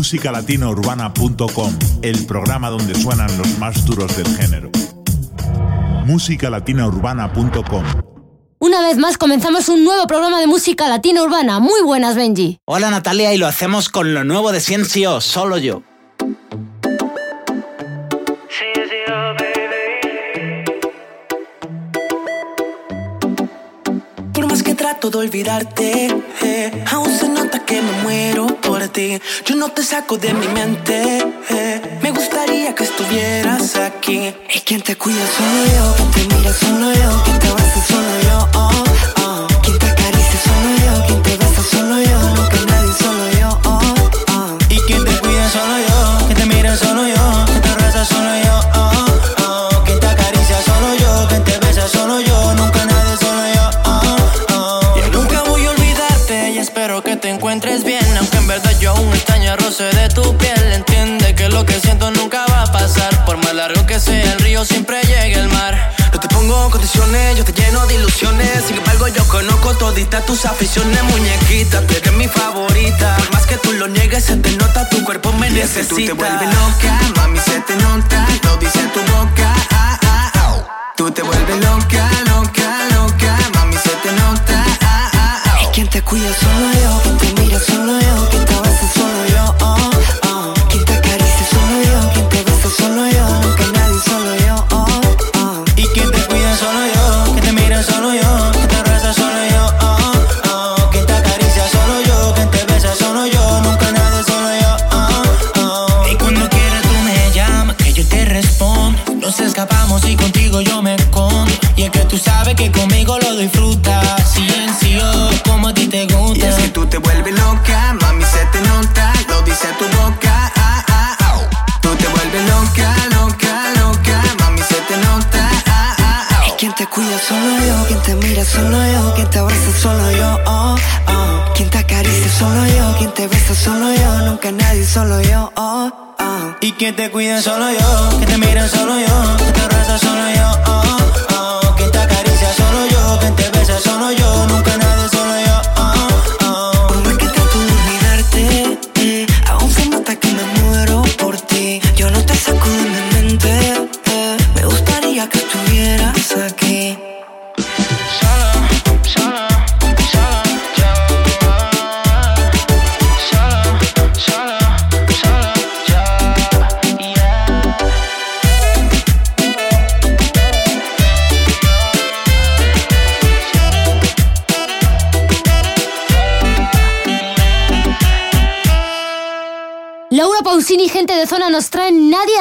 musicalatinaurbana.com, el programa donde suenan los más duros del género. musicalatinaurbana.com Una vez más comenzamos un nuevo programa de música latina urbana. Muy buenas, Benji. Hola Natalia y lo hacemos con lo nuevo de Ciencio, solo yo. Por más que trato de olvidarte, eh, aún se que me muero por ti. Yo no te saco de mi mente. me gustaría que estuvieras aquí. Y quien te cuida solo yo, quien te mira solo yo, quien te abraza solo yo. Oh, oh. Quien te acaricia solo yo, quien te besa solo yo, nunca nadie solo yo. Oh, oh. Y quien te cuida solo yo, que te mira solo yo, que te abraza solo yo, roce de tu piel. Entiende que lo que siento nunca va a pasar. Por más largo que sea el río, siempre llega el mar. No te pongo condiciones, yo te lleno de ilusiones. Sin embargo, yo conozco toditas tus aficiones, muñequita. Tú eres mi favorita. Por más que tú lo niegues, se te nota, tu cuerpo me Y es que necesita. tú te vuelves loca, mami, se te nota, lo dice tu boca, ah, ah, ah. Tú te vuelves loca, loca, loca, mami, se te nota, ah, ah, ah. Y quien te cuida solo yo, quien te mira solo yo, quien te sabes que conmigo lo disfrutas. Silencio, como a ti te gusta. Y es que tú te vuelves loca, mami, se te nota. Lo dice tu boca, ah, ah, ah. Tú te vuelves loca, loca, loca, mami, se te nota, ah, ah, ah. Y quien te cuida solo yo, quien te mira solo yo, quien te abraza solo yo, oh, oh. Quien te acaricia solo yo, quien te besa solo yo, nunca nadie solo yo, oh, oh. Y que te cuida solo yo, que te mira solo yo, que te abraza solo yo, oh. Solo yo,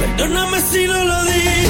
Perdóname si no lo dije,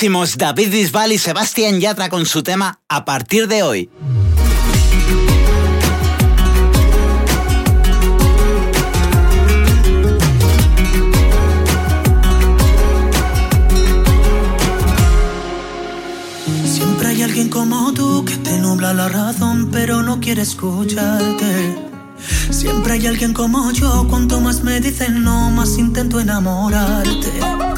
buenísimos David Bisbal y Sebastián Yatra con su tema A partir de hoy. Siempre hay alguien como tú que te nubla la razón pero no quiere escucharte. Siempre hay alguien como yo, cuanto más me dicen no, más intento enamorarte.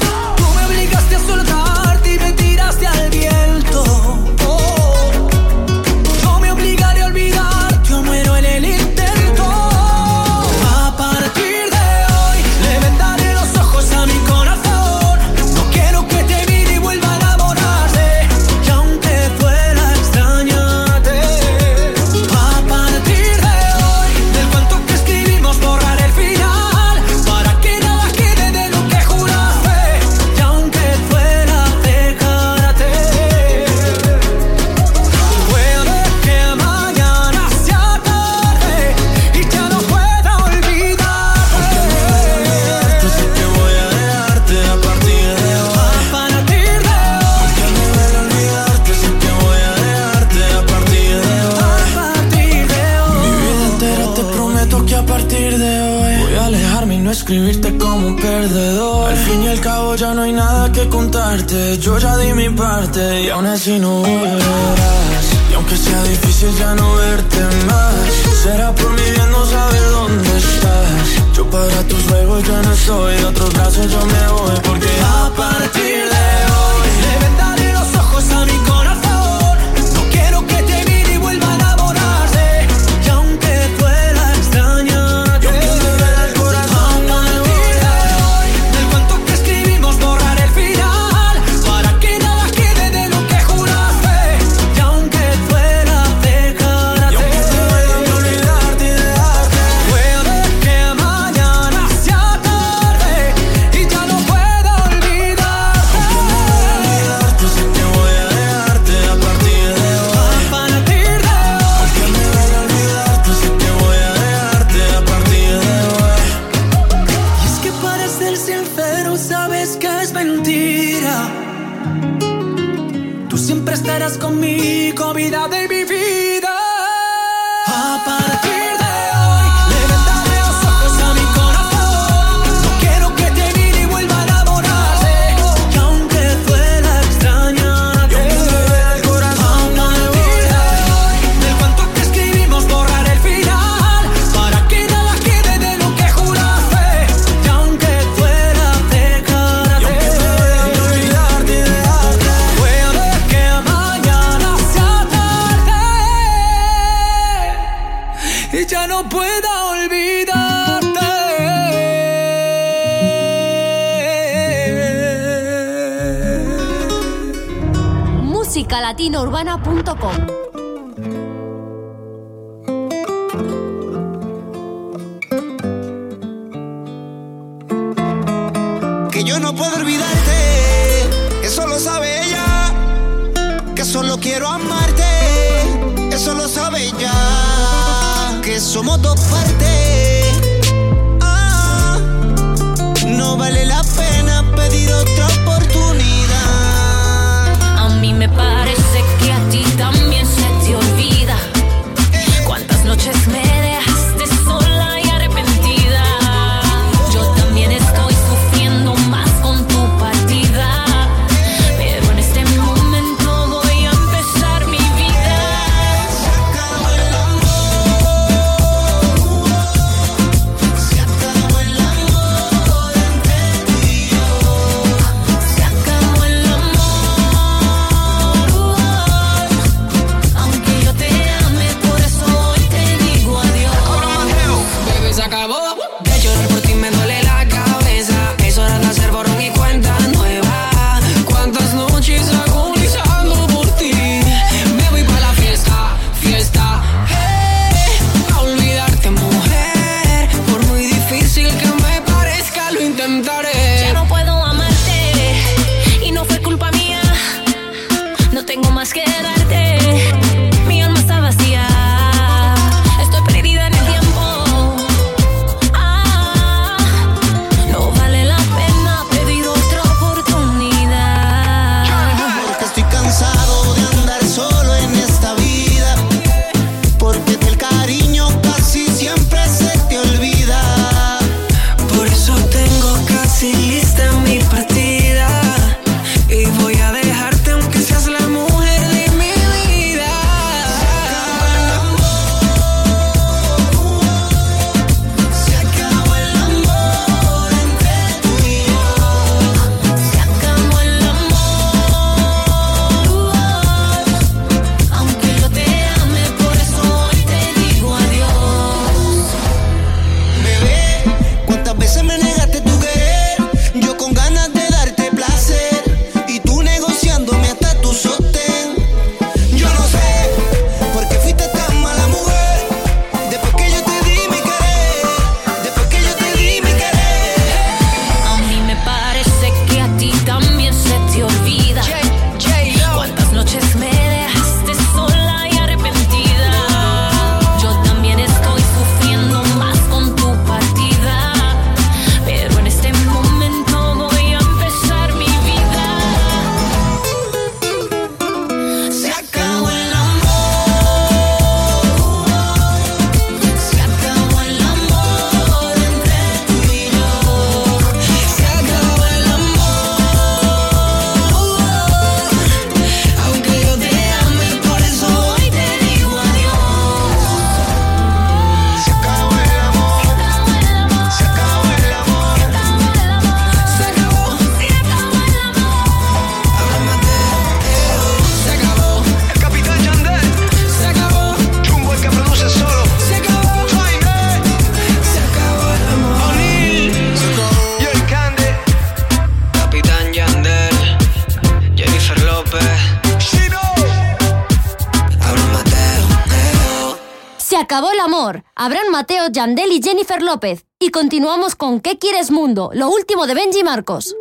Lo último de Benji Marcos.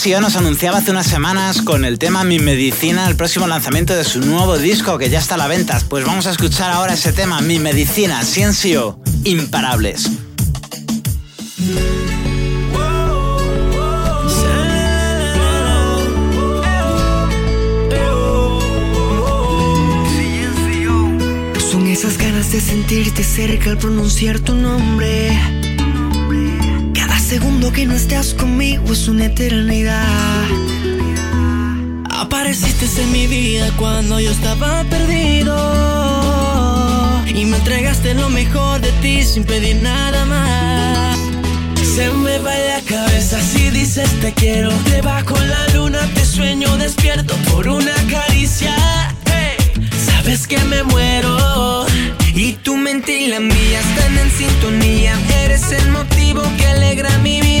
Nos anunciaba hace unas semanas con el tema Mi Medicina el próximo lanzamiento de su nuevo disco que ya está a la venta. Pues vamos a escuchar ahora ese tema, Mi Medicina, Ciencio, Imparables. Son esas ganas de sentirte cerca al pronunciar tu nombre segundo que no estás conmigo es una eternidad. Apareciste en mi vida cuando yo estaba perdido. Y me entregaste lo mejor de ti sin pedir nada más. Se me va la cabeza si dices te quiero. Debajo la luna te sueño despierto por una caricia. Sabes que me muero. Y tu mente y la mía están en sintonía. Eres el motivo que alegra mi vida.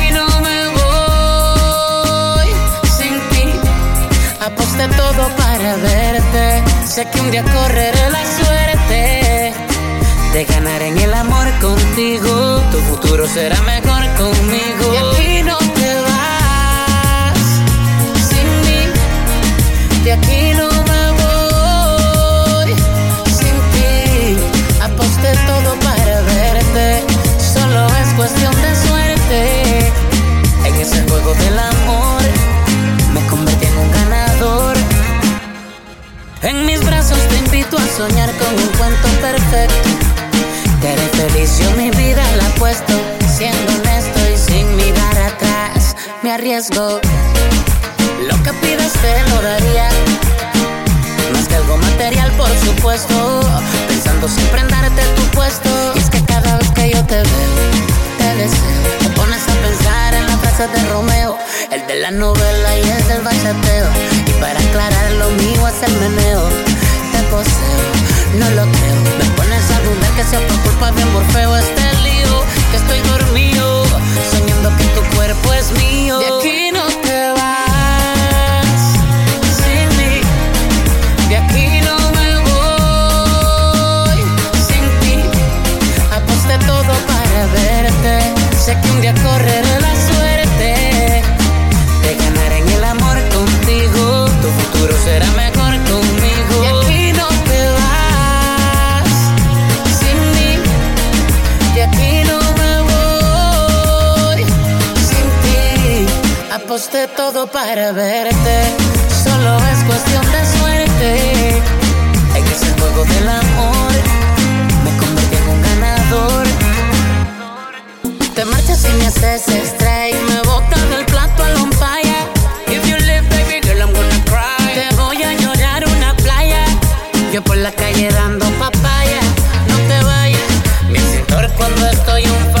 Aposté todo para verte. Sé que un día correré la suerte de ganar en el amor contigo. Tu futuro será mejor conmigo. Y aquí no te vas sin mí. De aquí no Lo que pidas te lo daría. Más que algo material, por supuesto. Pensando siempre en darte tu puesto. Es que cada vez que yo te veo, te deseo. Te pones a pensar en la frase de Romeo, el de la novela y el del bachateo. Y para aclarar, lo mío es el meneo. Te poseo, no lo creo. Me pones a dudar que sea por culpa de Morfeo este lío. Que estoy dormido, Día correré la suerte de ganar en el amor contigo. Tu futuro será mejor conmigo. De aquí no te vas sin mí. De aquí no me voy sin ti. Aposté todo para verte. Solo es cuestión de suerte. En ese juego del amor Te marchas y me haces strike. Me botas del plato al on fire. If you live, baby girl, I'm gonna cry. Te voy a llorar una playa. Yo por la calle dando papaya. No te vayas. Mi cintor cuando estoy on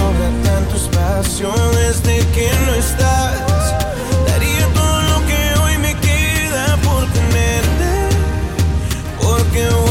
Sobra tanto espacio desde que no estás. Daría todo lo que hoy me queda por tenerte, porque vuelvas.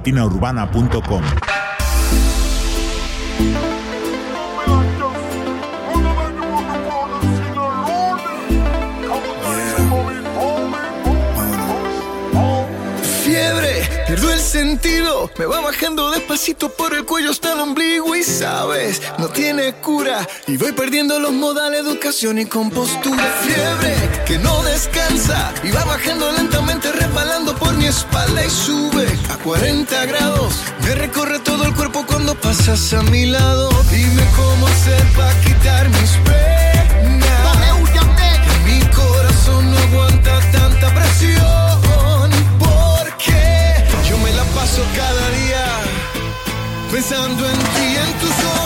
latinaurbanas.com pasión y compostura. Fiebre que no descansa y va bajando lentamente, resbalando por mi espalda y sube a 40 grados. Me recorre todo el cuerpo cuando pasas a mi lado. Dime cómo hacer para quitar mis penas. Que mi corazón no aguanta tanta presión. Porque yo me la paso cada día pensando en ti, en tus ojos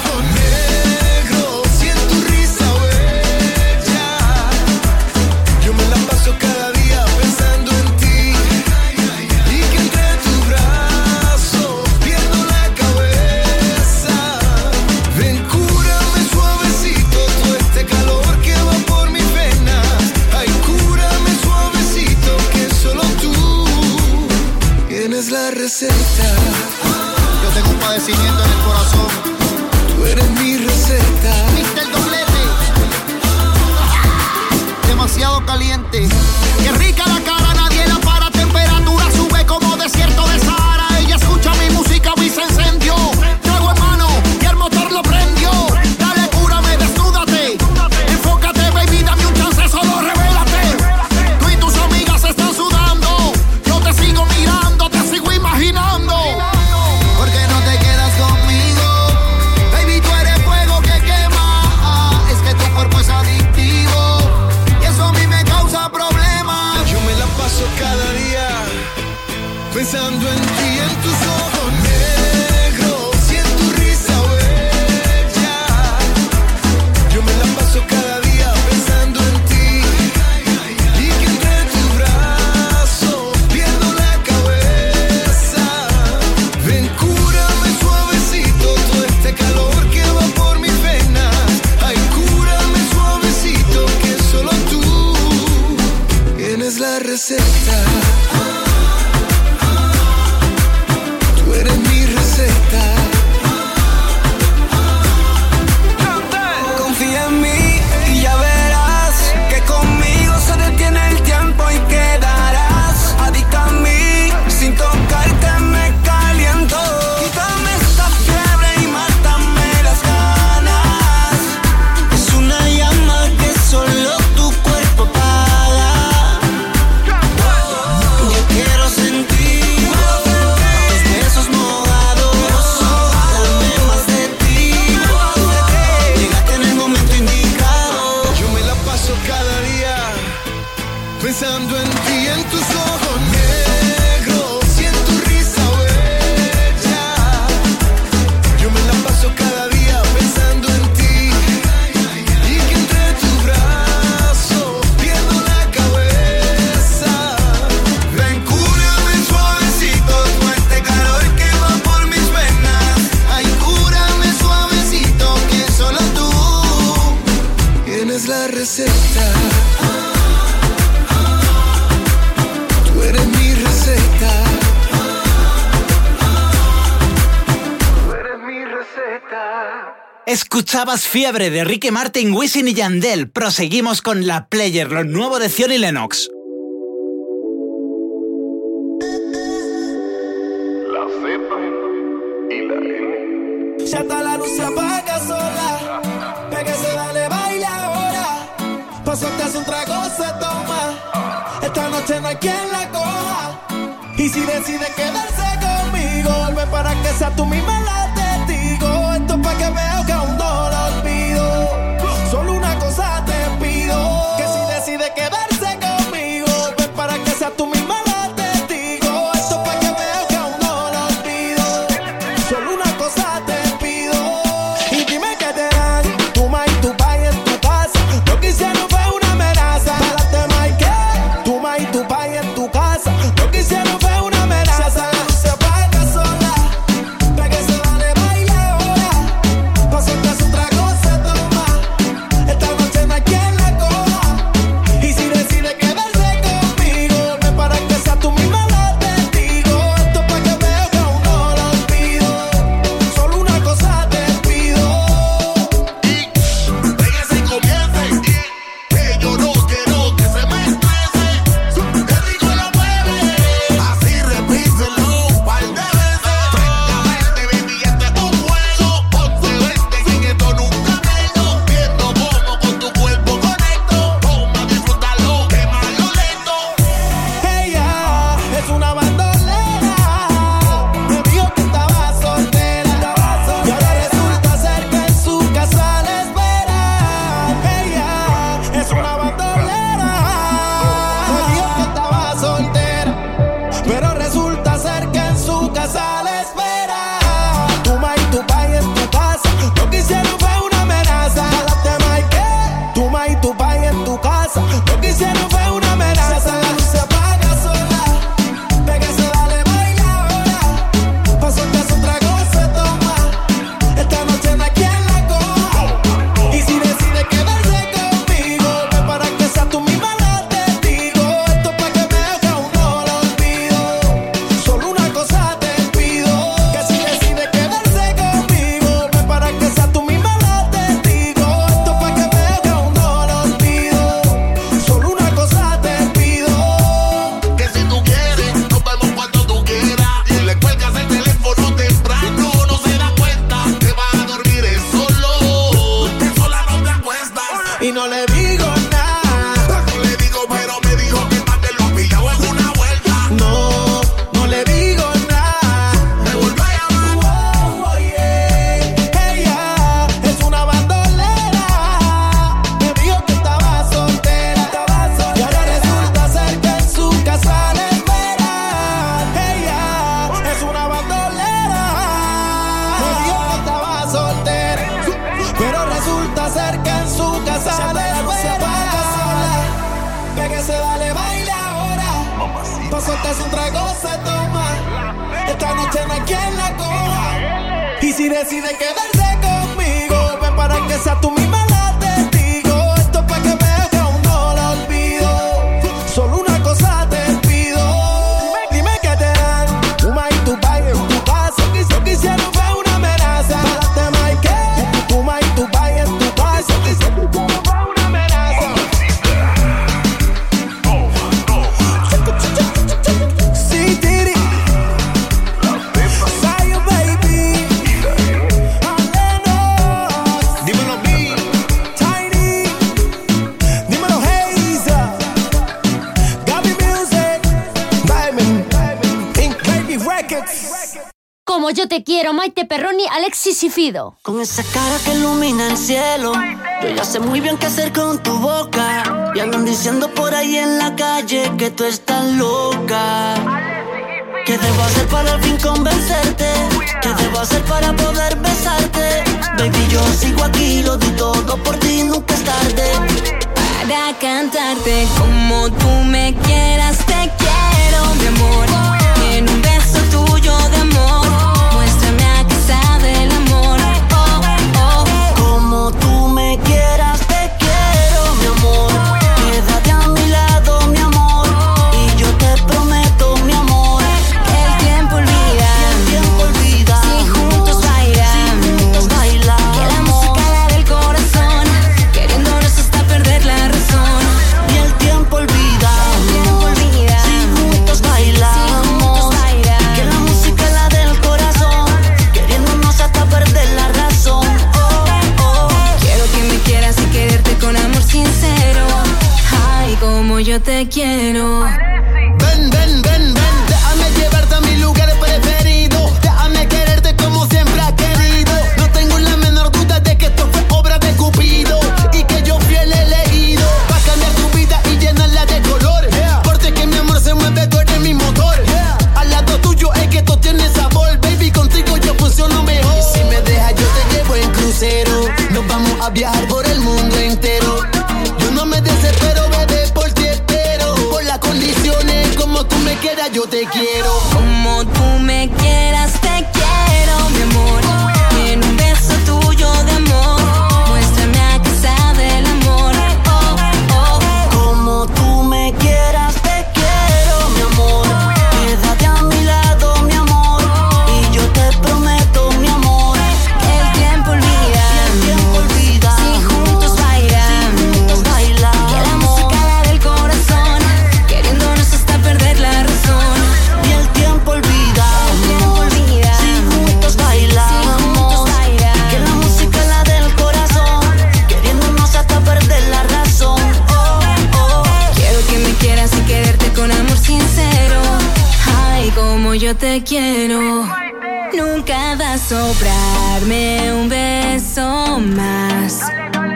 Fiebre de Ricky Martin, Wisin y Yandel. Proseguimos con La Player, lo nuevo de Zion y Lennox. Con esa cara que ilumina el cielo, yo ya sé muy bien qué hacer con tu boca. Y andan diciendo por ahí en la calle que tú estás loca. ¿Qué debo hacer para al fin convencerte? ¿Qué debo hacer para poder besarte? Baby, yo sigo aquí, lo di todo por ti, nunca es tarde. Para cantarte como tú me quieras, te quiero, mi amor dinero. Quiero. Nunca va a sobrarme un beso más.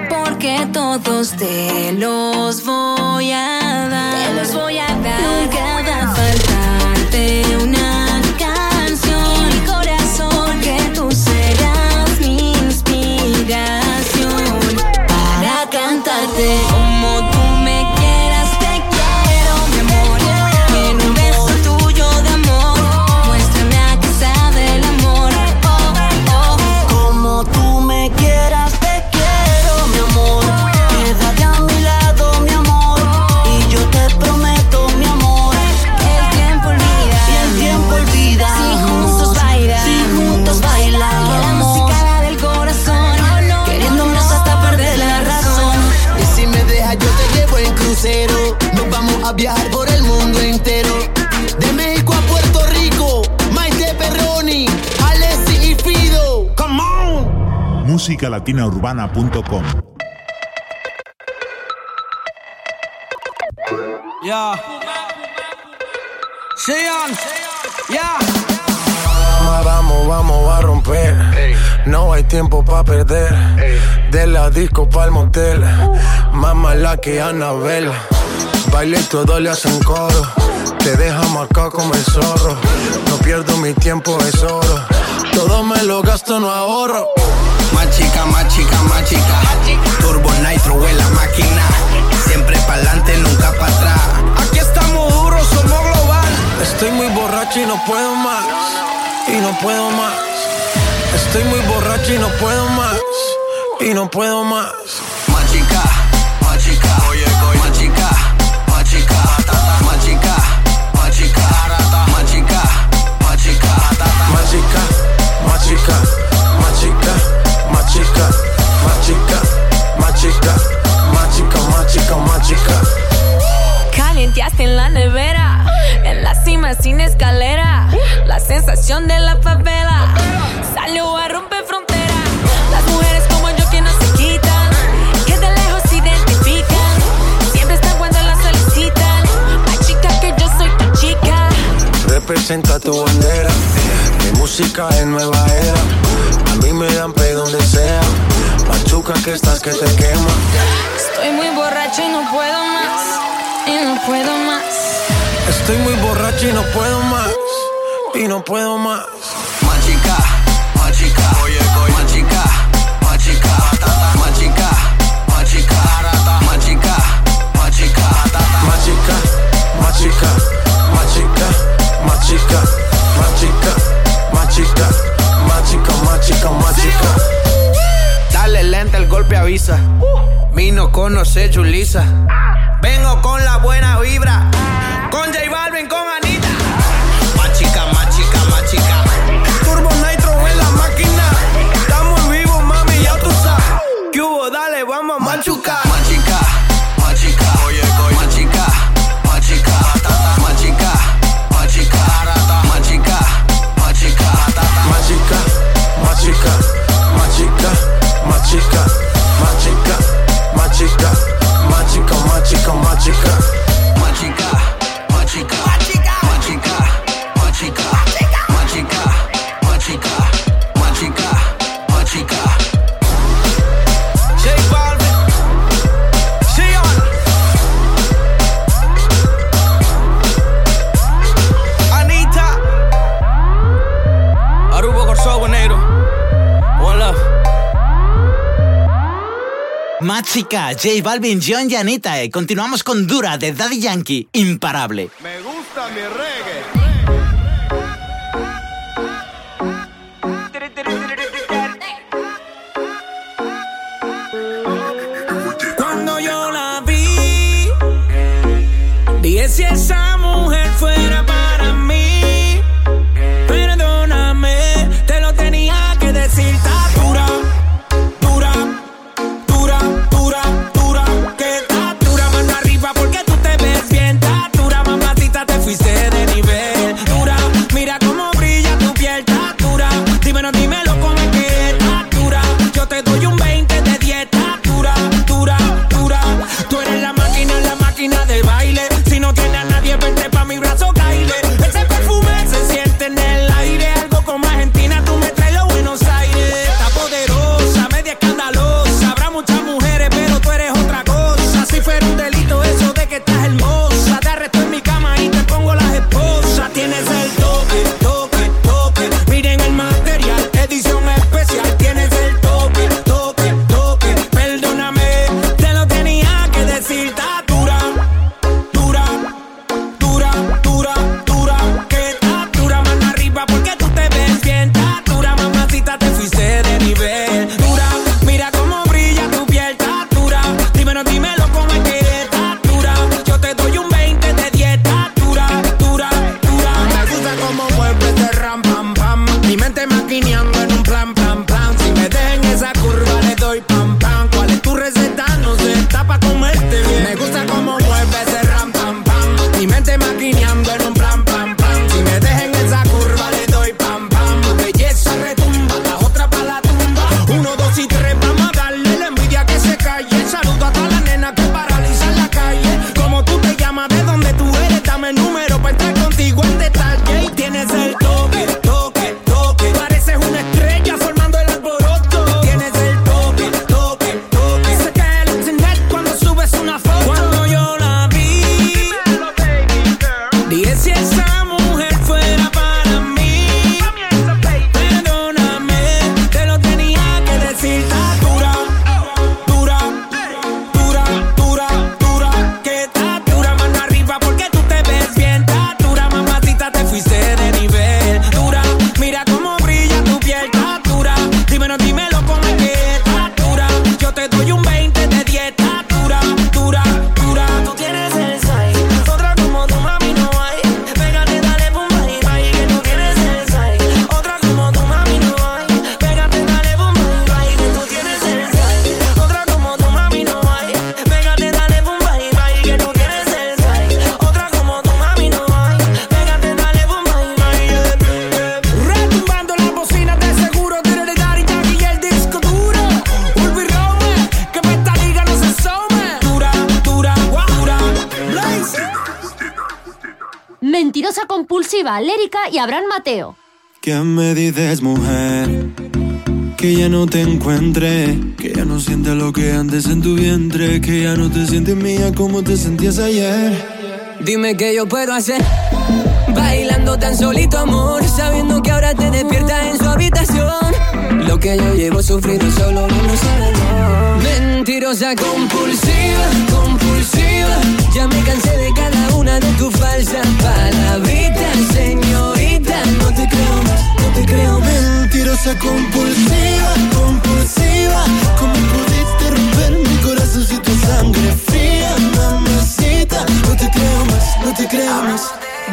Porque todos te los voy a dar. Te los voy a dar. Nunca va a faltarte una canción. En mi corazón, que tú serás mi inspiración. Para cantarte musicalatinaurbana.com Ya. Sean. Ya. Vamos, vamos a romper. No hay tiempo para perder. De la disco pa'l motel. Más mala que Anabel. Baile y todo le hacen coro. Te deja marcado como el zorro. No pierdo mi tiempo, es oro. Todo me lo gasto, no ahorro. Más chica, más chica, más chica. Turbo Nitro en la máquina. Siempre pa'lante, nunca para atrás. Aquí estamos duros, somos global. Estoy muy borracho y no puedo más. Y no puedo más. Estoy muy borracho y no puedo más. Y no puedo más. Más chica, más chica. Oye, Más chica, más chica. Más chica, más chica. Más chica, más chica. Más chica, más chica, más chica, más chica, más chica, más chica. Calienteaste en la nevera, en la cima sin escalera. La sensación de la favela salió a romper fronteras. Las mujeres como yo que no se quitan, que de lejos se identifican. Siempre están cuando las solicitan. Más chica que yo soy tu chica. Representa tu bandera. Mi música es nueva era. A mí me dan pe donde sea. Machuca que estás que te quema. Estoy muy borracho y no puedo más. Y no puedo más. Estoy muy borracho y no puedo más. Y no puedo más. Más chica, más chica. Oye, Más chica, más chica. Más chica, más chica. Más chica, más chica más chica, más chica, más chica. Dale lenta, el golpe avisa. Uh. Vino, conoce, chuliza. Ah. Vengo con la buena vibra. Con J Balvin, con Magica, magica, magica, magica, magica, magica, magica. Matsica, J Balvin, John y Anita. Eh. Continuamos con Dura de Daddy Yankee, imparable. Me gusta mi rey. Mateo. Que me dices, mujer, que ya no te encuentre, que ya no sientes lo que antes en tu vientre, que ya no te sientes mía como te sentías ayer. Dime qué yo puedo hacer. Bailando tan solito, amor, sabiendo que ahora te despiertas en su habitación. Lo que yo llevo sufrido solo no sabe. Mentirosa compulsiva, compulsiva. Ya me cansé de cada una de tus falsas palabritas, señor. No te creo más, no te creo más. Mentirosa compulsiva, compulsiva. ¿Cómo pudiste romper mi corazón si tu sangre fría, mamacita? No te creo más, no te creo más.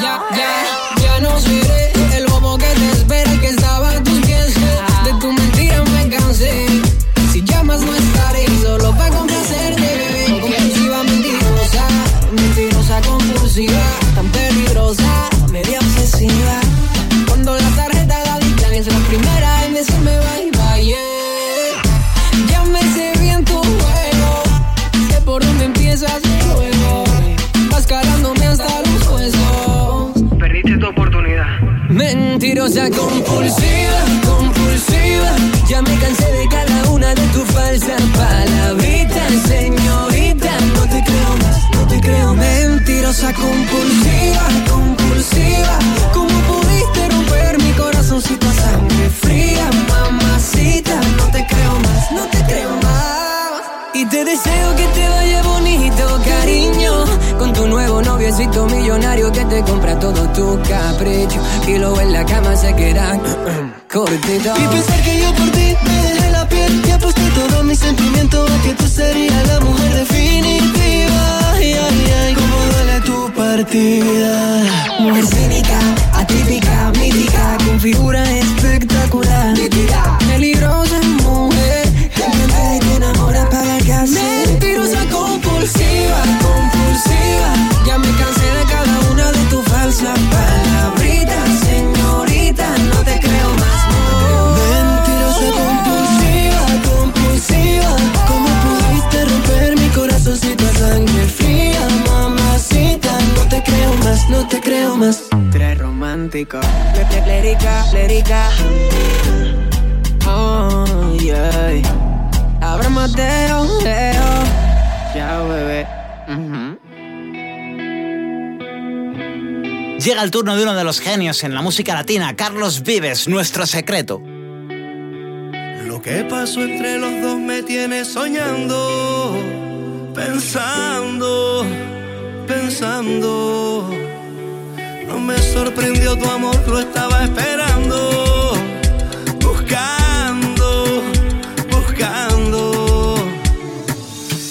Ya, ya, ya no seré el bobo que te espera que estaba en tus pies. De tu mentira me cansé. Si llamas no estaré solo para complacerte, bebé. Compulsiva, mentirosa, mentirosa compulsiva, tan peligrosa, media obsesiva la primera y me se me va y va, yeah. Ya me sé bien tu juego, sé por dónde empiezas luego. Vas calándome hasta los huesos. Perdiste tu oportunidad. Mentirosa compulsiva, compulsiva. Ya me cansé de cada una de tus falsas palabras compra todo tu capricho y luego en la cama se quedan cortitos. Y pensar que yo por ti me dejé la piel y aposté todo mi sentimiento a que tú serías la mujer definitiva. Ay, ay, ay, cómo duele tu partida. Mujer cínica, atípica, mítica, con figura espectacular. Peligrosa mujer, que te enamora para casar. Mentirosa compulsiva, compulsiva. Ya me cansé de de tus falsas palabritas, señorita, no te creo más. no. Mentirosa compulsiva, compulsiva. ¿Cómo pudiste romper mi corazoncito a sangre fría, mamacita? No te creo más, no te creo más. Tres romántico, le- le- lérica, lérica. Oh, yeah. Abra Mateo, Leo. Chao, bebé. Llega el turno de uno de los genios en la música latina, Carlos Vives, nuestro secreto. Lo que pasó entre los dos me tiene soñando, pensando, pensando. No me sorprendió tu amor, lo estaba esperando, buscando, buscando.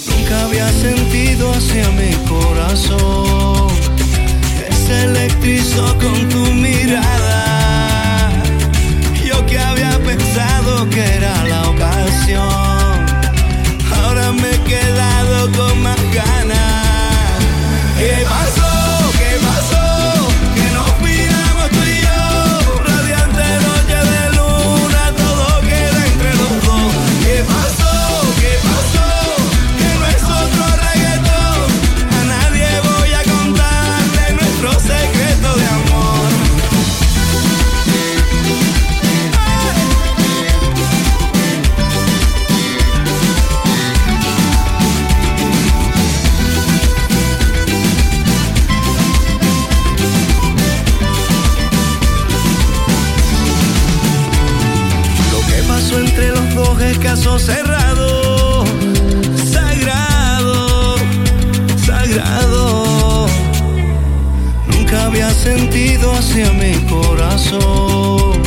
Nunca había sentido hacia mi corazón se electrizó con tu mirada. Yo que había pensado que era la ocasión, ahora me he quedado con más ganas. Cerrado, sagrado, sagrado. Nunca había sentido hacia mi corazón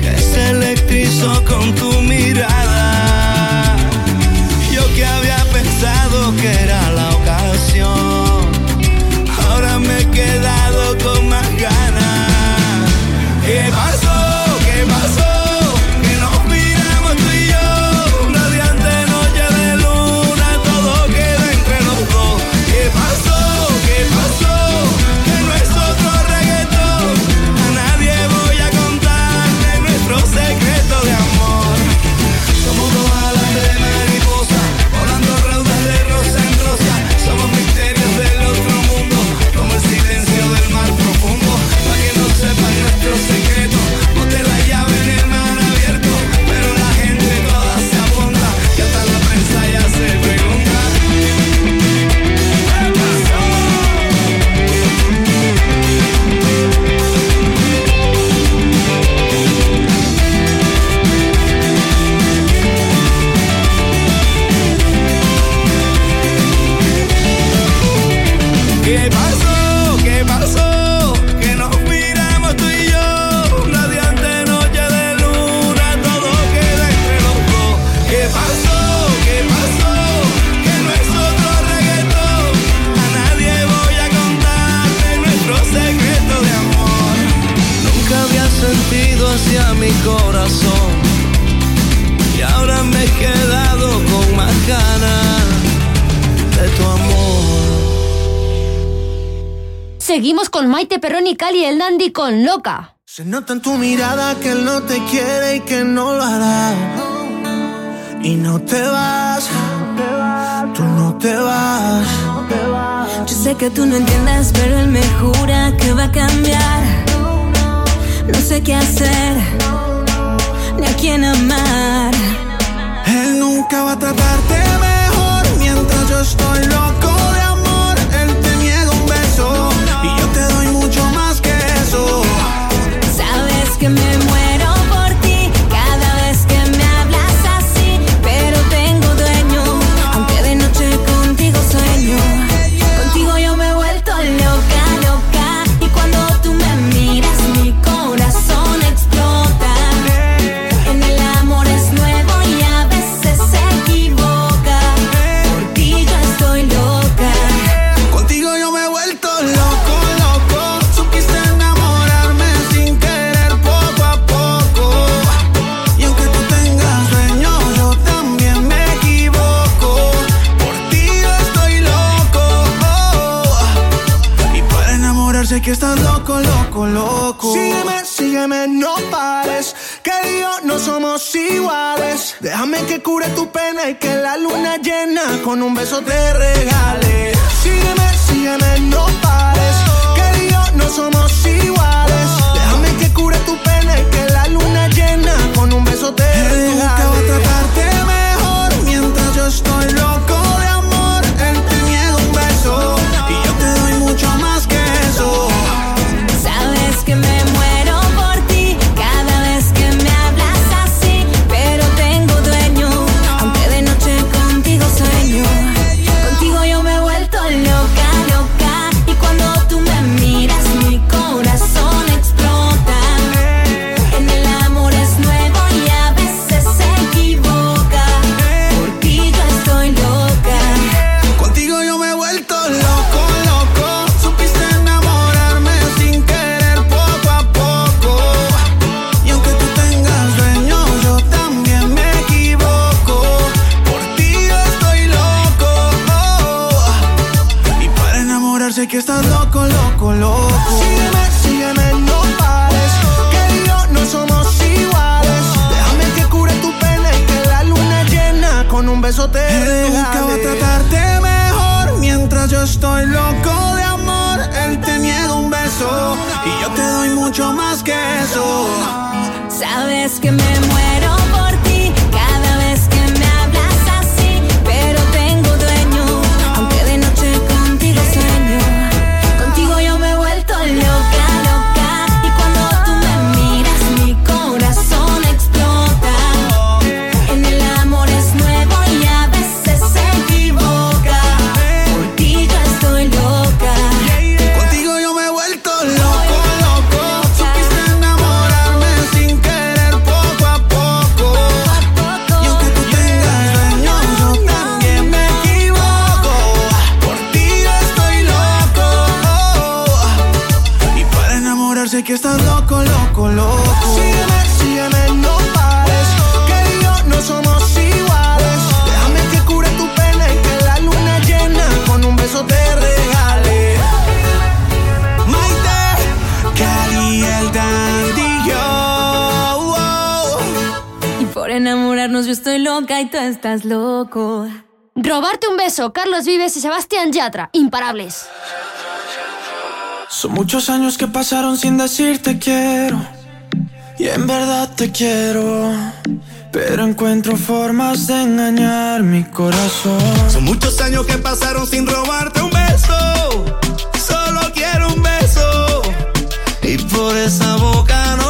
que se electrizó con tu mirada. Yo que había pensado que era Cali y el Dandy con Loca. Se nota en tu mirada que él no te quiere y que no lo hará. Y no te vas, tú no te vas. Yo sé que tú no entiendes, pero él me jura que va a cambiar. No sé qué hacer, ni a quién amar. Él nunca va a tratarte mejor mientras yo estoy loco que me que estás loco, loco, loco. Sígueme, sígueme, no pares. Que yo no somos iguales. Déjame que cure tu pena y que la luna llena con un beso te regale. Sígueme, sígueme, no pares. Que yo no somos iguales. Déjame que cure tu pena y que la luna llena con un beso te regale. Estoy loco de amor. Él te niega un beso y yo te doy mucho más que eso. Sabes que me Carlos Vives y Sebastián Yatra, imparables. Son muchos años que pasaron sin decirte quiero. Y en verdad te quiero. Pero encuentro formas de engañar mi corazón. Son muchos años que pasaron sin robarte un beso. Solo quiero un beso. Y por esa boca no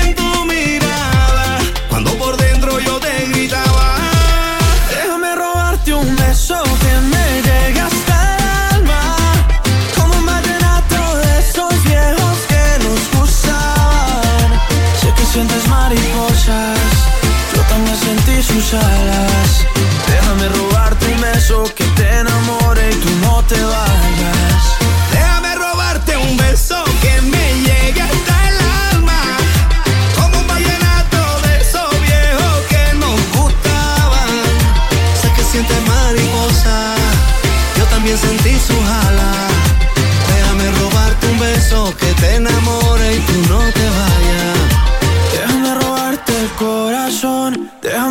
Déjame robarte un beso que te enamore y tú no te vayas.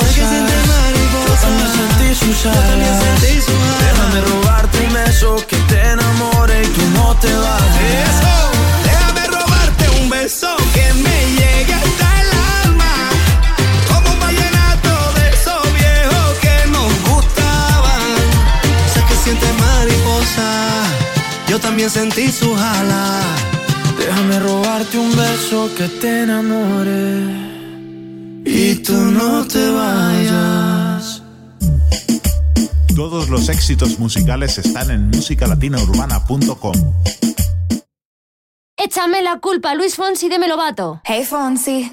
mariposas. Sé que sientes mariposas. Yo también sentí sus Yo también alas. sentí sus alas. Déjame robarte un beso que te enamore y tú no te vayas. Eso, déjame robarte un beso que me llegue hasta el alma. Como un vallenato de esos viejos que nos gustaban. Sé que sientes mariposa, yo también sentí su alas. Déjame robarte un beso que te enamore tú no te vayas. Todos los éxitos musicales están en musicalatinaurbana.com. Échame la culpa, Luis Fonsi de Melovato. Hey Fonsi.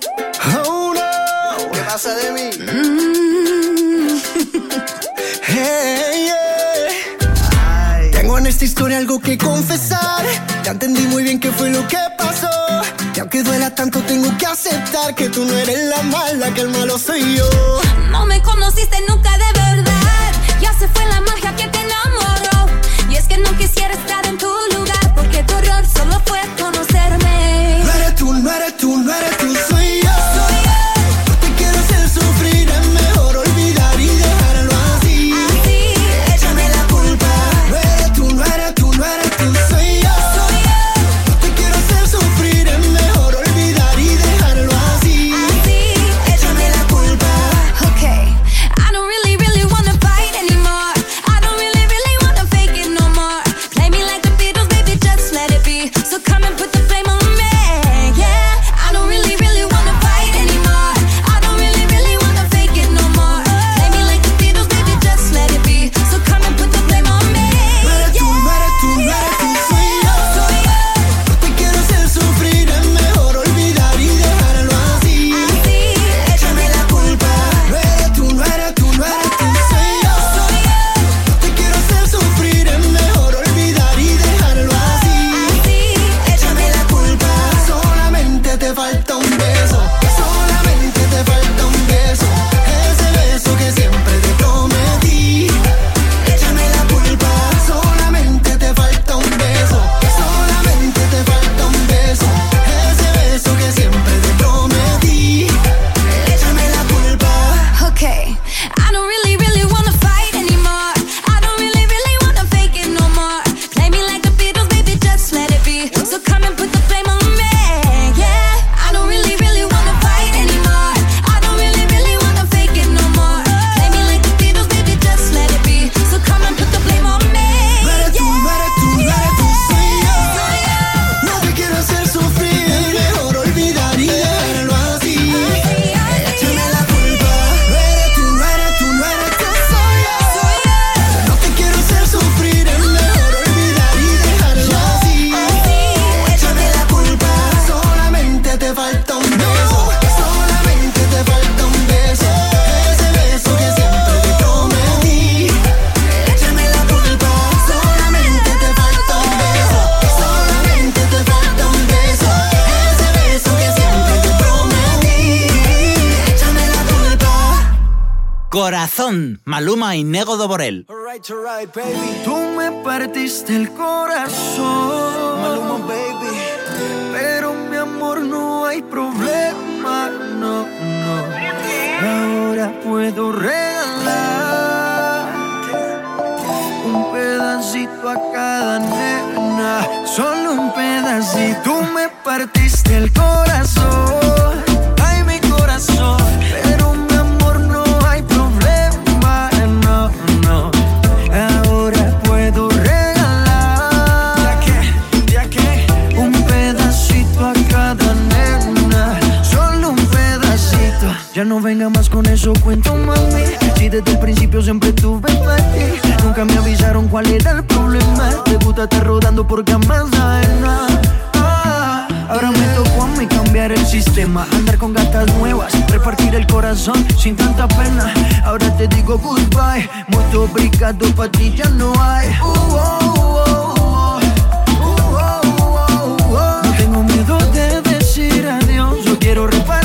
Oh no, ¿qué pasa de mí? Mm. Hey, yeah. Tengo en esta historia algo que confesar. Ya entendí muy bien qué fue lo que pasó. Y aunque duela tanto, tengo que aceptar que tú no eres la mala, que el malo soy yo. No me conociste nunca de verdad. Ya se fue la magia que te enamoró. Y es que no quisiera estar en tu lugar. Porque tu error solo fue conocerme. No eres tú, no eres tú, no eres tú, Maluma y Nego do Borel. Tú me partiste el corazón. Maluma, baby. Pero mi amor, no hay problema. No, no. Ahora puedo regalar un pedacito a cada nena. Solo un pedacito. Tú me partiste el corazón. Con eso, cuento mami. Si desde el principio siempre tuve ti. Nunca me avisaron cuál era el problema. Te gusta estar rodando por camas. Ah, Ahora me tocó a mí cambiar el sistema, andar con gatas nuevas, repartir el corazón sin tanta pena. Ahora te digo goodbye, mucho obrigado, pa' ti ya no hay. Uh, oh, oh, oh. No tengo miedo de decir adiós, yo quiero repartirme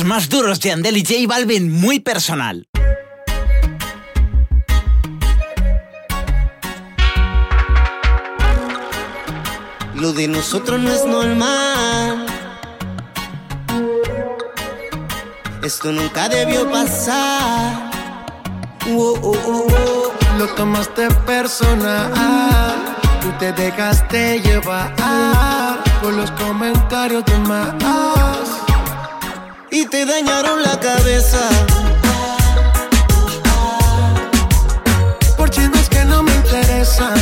De más duros, Yandel y J Balvin, muy personal. Lo de nosotros no es normal. Esto nunca debió pasar. Oh, oh, oh, oh. Lo tomaste personal, tú te dejaste llevar por los comentarios de más. Y te dañaron la cabeza. Por chismes que no me interesan.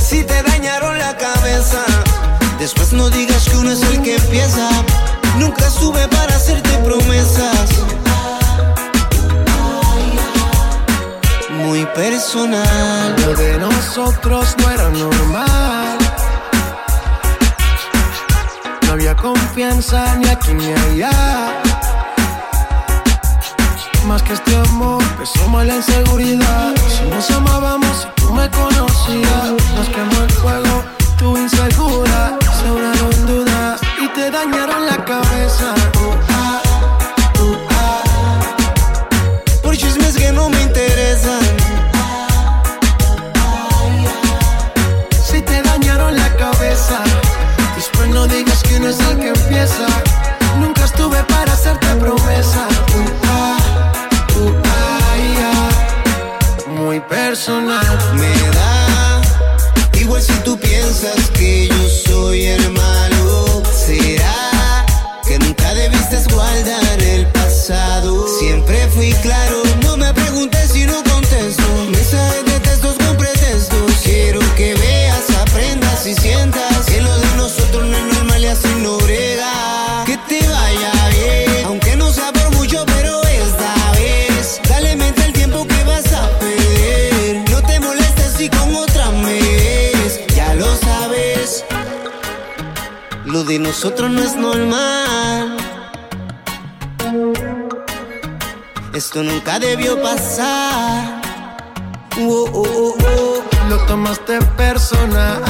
Si te dañaron la cabeza, después no digas que uno es el que empieza. Nunca estuve para hacerte promesas. Muy personal. Lo de nosotros no era normal. Había confianza ni aquí ni allá. Más que este amor, mal la inseguridad. Si nos amábamos, si tú me conocías, nos quemó el fuego, tu insegura, sembraron dudas y te dañaron la cabeza. Me da igual si tú piensas que yo soy el malo. ¿Será que nunca debiste guardar el pasado? Siempre fui claro, de nosotros no es normal. Esto nunca debió pasar. Oh, oh, oh, oh. Lo tomaste personal,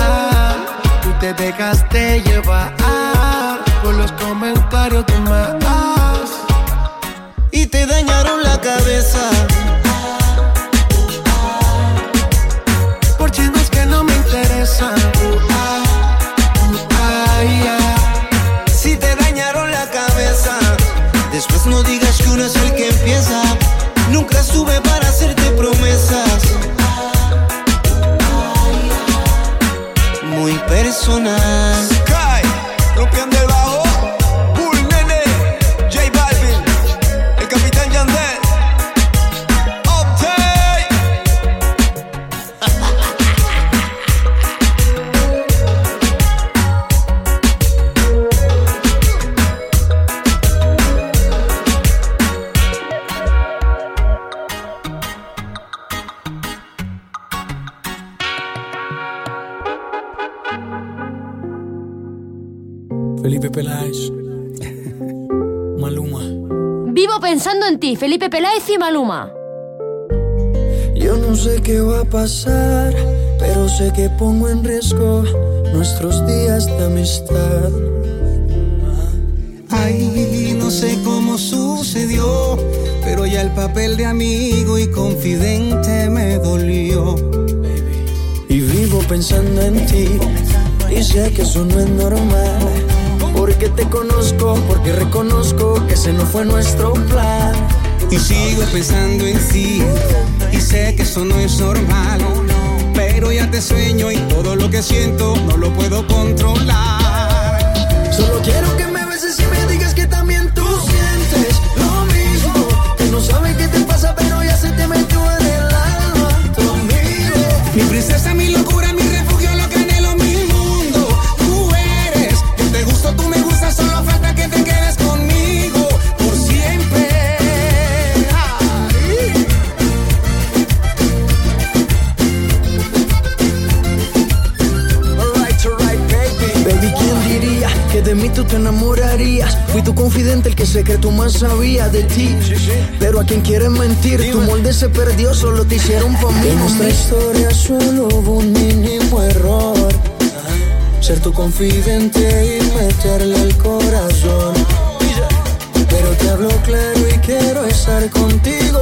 tú te dejaste llevar por los comentarios de más. Y te dañaron la cabeza. Por chismes que no me interesan. Personal. Felipe Peláez y Maluma. Yo no sé qué va a pasar, pero sé que pongo en riesgo nuestros días de amistad. Ay, no sé cómo sucedió, pero ya el papel de amigo y confidente me dolió. Y vivo pensando en ti, y sé que eso no es normal. Porque te conozco, porque reconozco que ese no fue nuestro plan. Y sigo pensando en ti, y sé que eso no es normal. Pero ya te sueño y todo lo que siento no lo puedo controlar. Solo quiero que me beses y me digas que también sabía de ti. Pero a quien quieres mentir, tu molde se perdió, solo te hicieron mí. En nuestra historia solo hubo un mínimo error. Ser tu confidente y meterle el corazón. Pero te hablo claro y quiero estar contigo.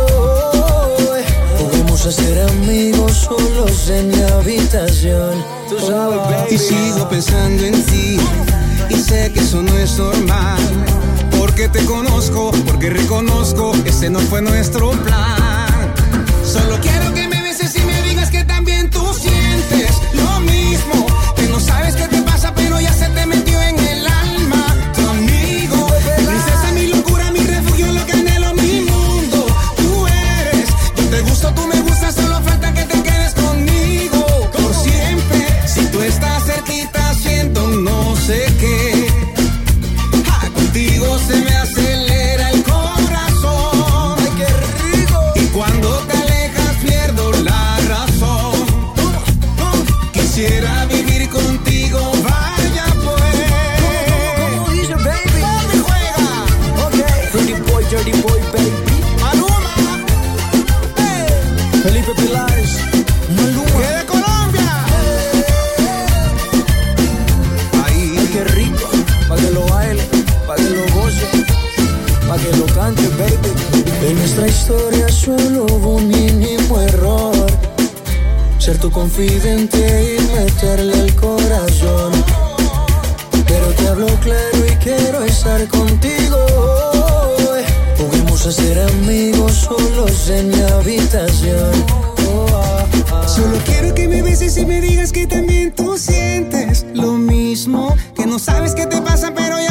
Podemos ser amigos solos en mi habitación. Tú sabes, baby. Y sigo pensando en ti y sé que eso no es normal. Porque te conozco, porque reconozco, ese no fue nuestro plan. Solo quiero que me beses y me digas que también tú sientes confidente y meterle el corazón. Pero te hablo claro y quiero estar contigo. Juguemos a ser amigos solos en mi habitación. Oh, ah, ah. Solo quiero que me beses y me digas que también tú sientes lo mismo. Que no sabes qué te pasa, pero ya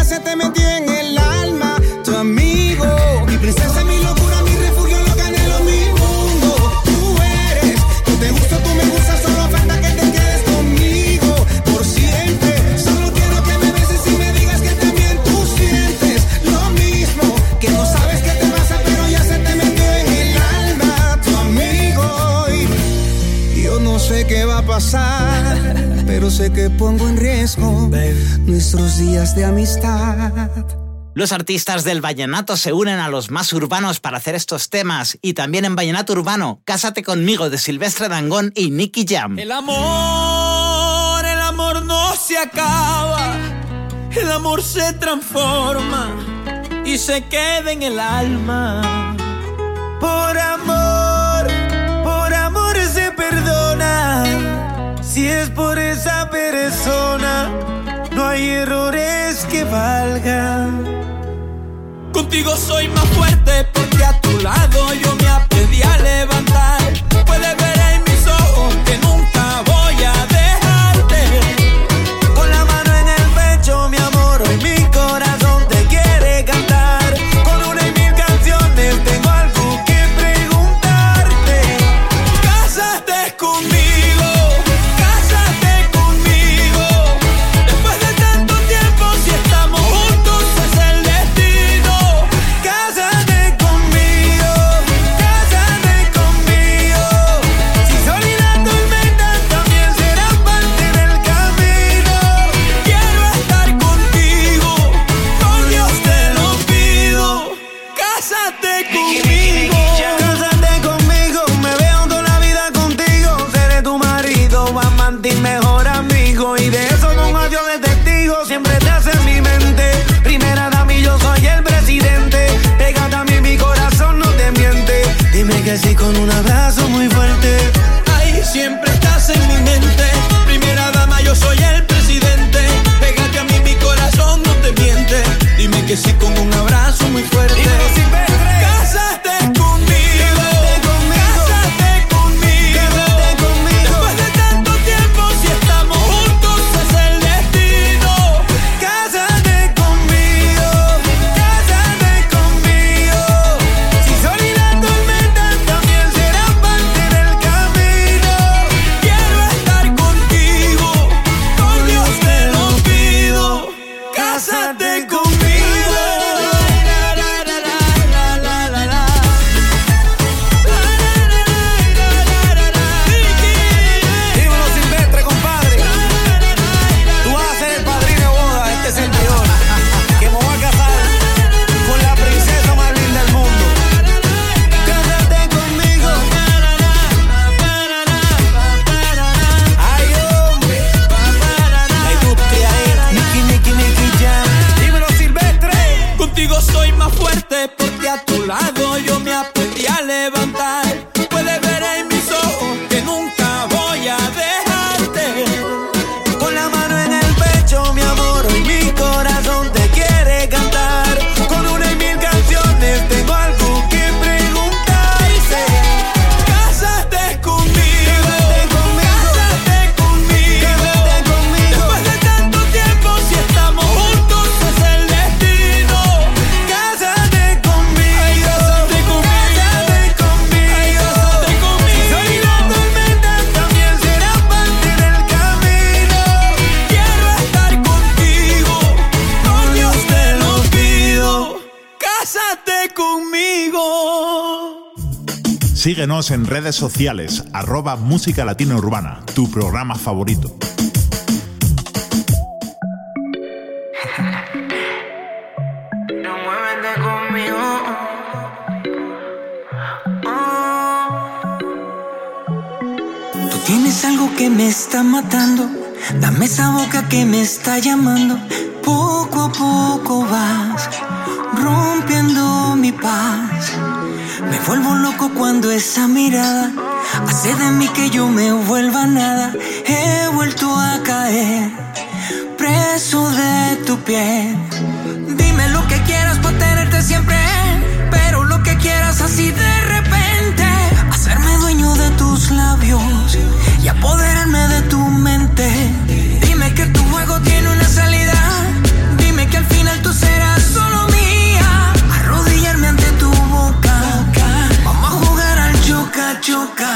que pongo en riesgo nuestros días de amistad. Los artistas del vallenato se unen a los más urbanos para hacer estos temas y también en Vallenato Urbano, Cásate conmigo de Silvestre Dangón y Nicky Jam. El amor, el amor no se acaba. El amor se transforma y se queda en el alma. Por amor, Si es por esa persona, no hay errores que valgan. Contigo soy más fuerte porque a tu lado yo me aprendí a levantar. Puedes ver En redes sociales, arroba Música Latina Urbana, tu programa favorito. Oh. Tú Tienes algo que me está matando, dame esa boca que me está llamando. Poco a poco vas rompiendo mi paz vuelvo loco cuando esa mirada hace de mí que yo me vuelva nada. He vuelto a caer, preso de tu piel. Dime lo que quieras para tenerte siempre, pero lo que quieras así de repente. Hacerme dueño de tus labios y apoderarme de tu mente machucar.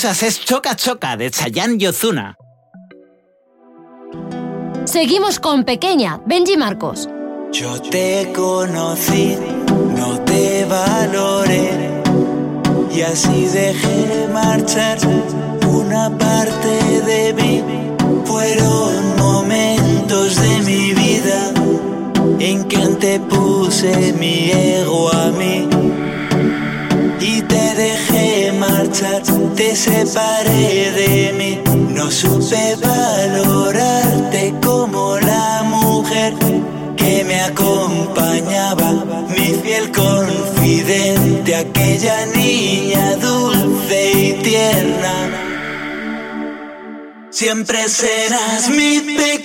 escuchas es Choca Choca de Chayanne Yozuna. Seguimos con Pequeña, Benji Marcos. Yo te conocí, no te valoré y así dejé marchar una parte de mí. Fueron momentos de mi vida en que antepuse mi ego a mí y te dejé marchar te separé de mí, no supe valorarte como la mujer que me acompañaba, mi fiel confidente, aquella niña dulce y tierna. Siempre serás mi pecado.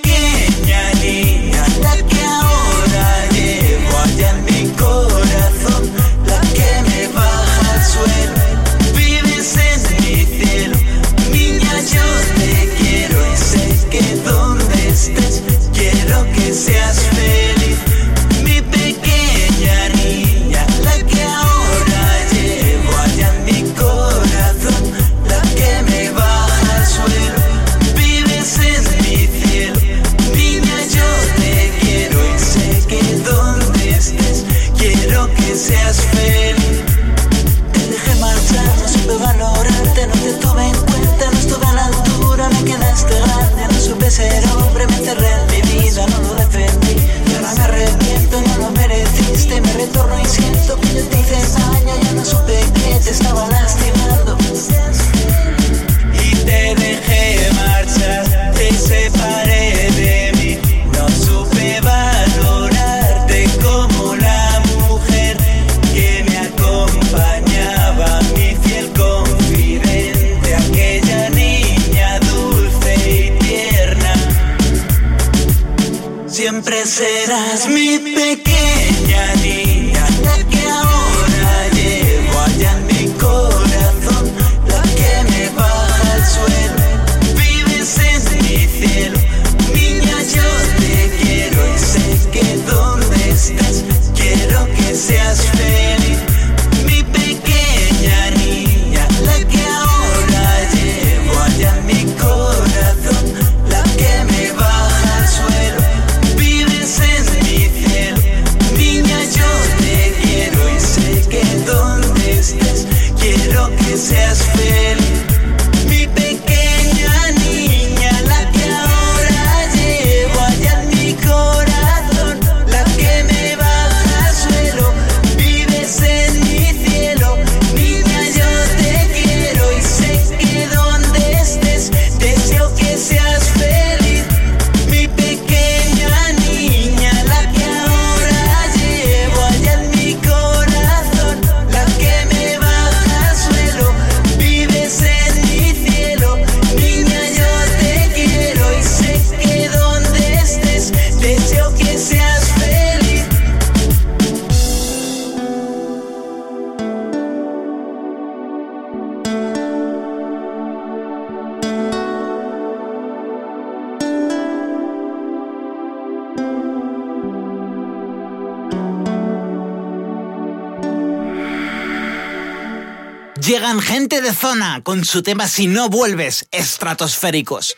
con su tema Si no vuelves, estratosféricos.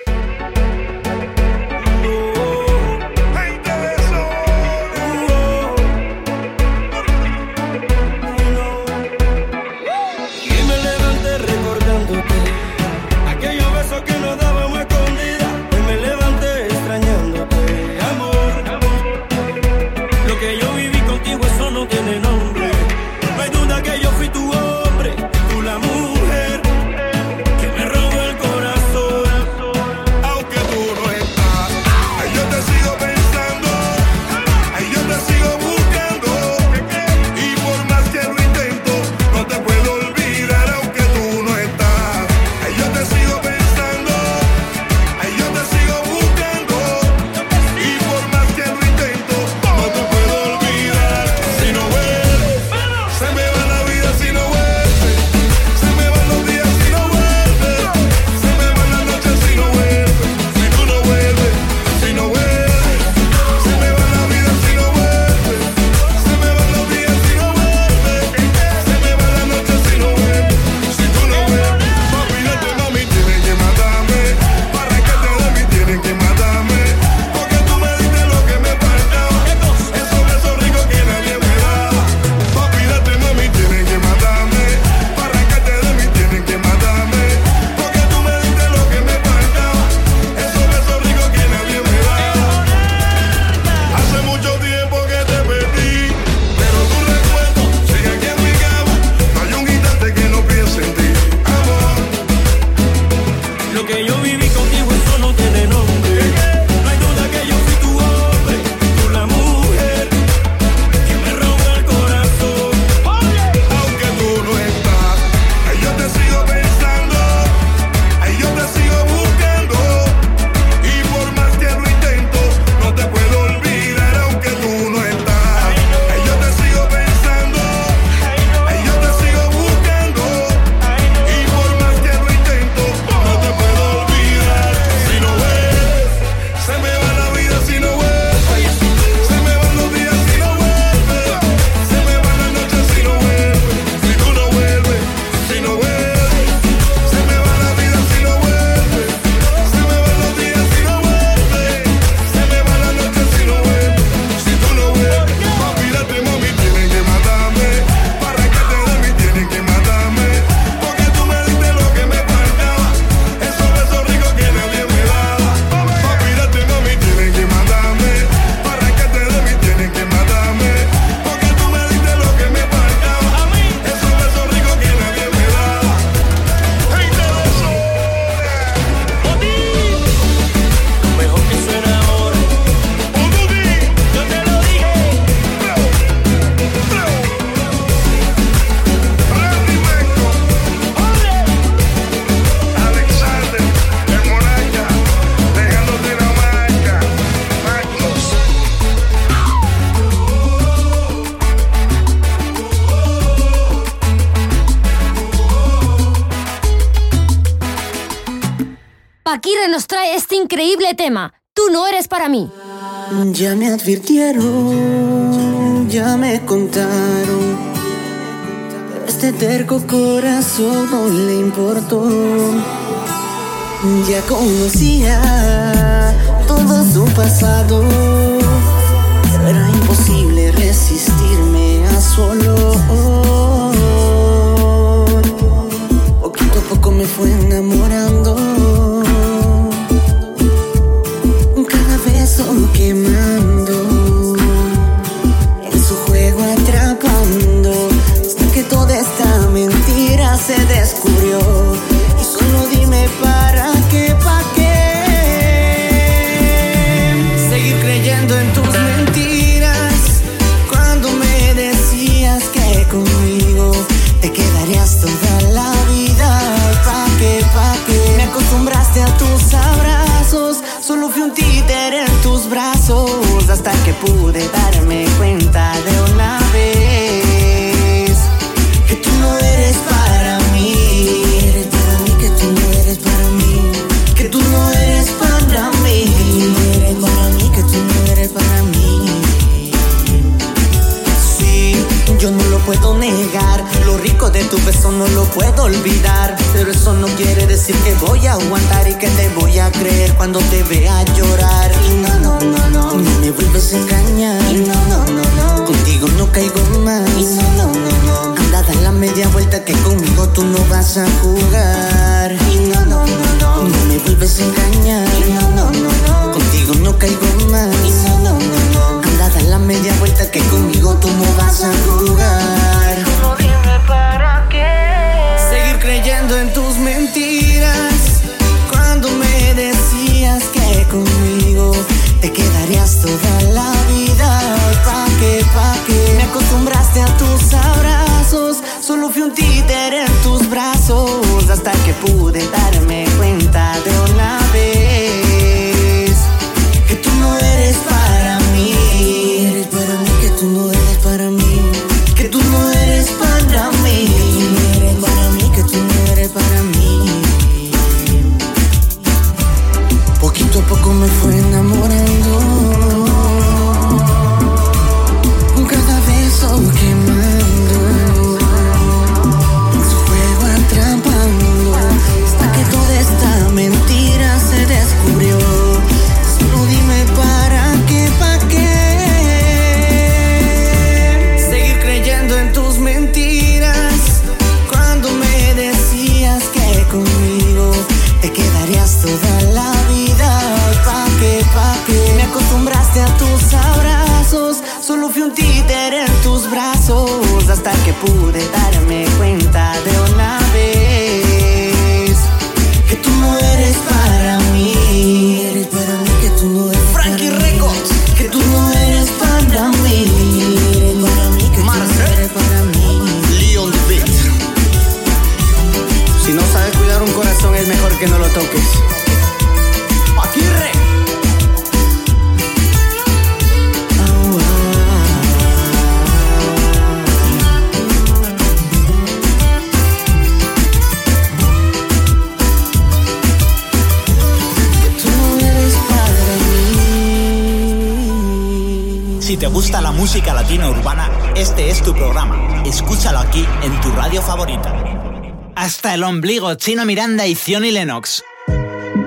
Ombligo, Chino Miranda y Zion y Lennox.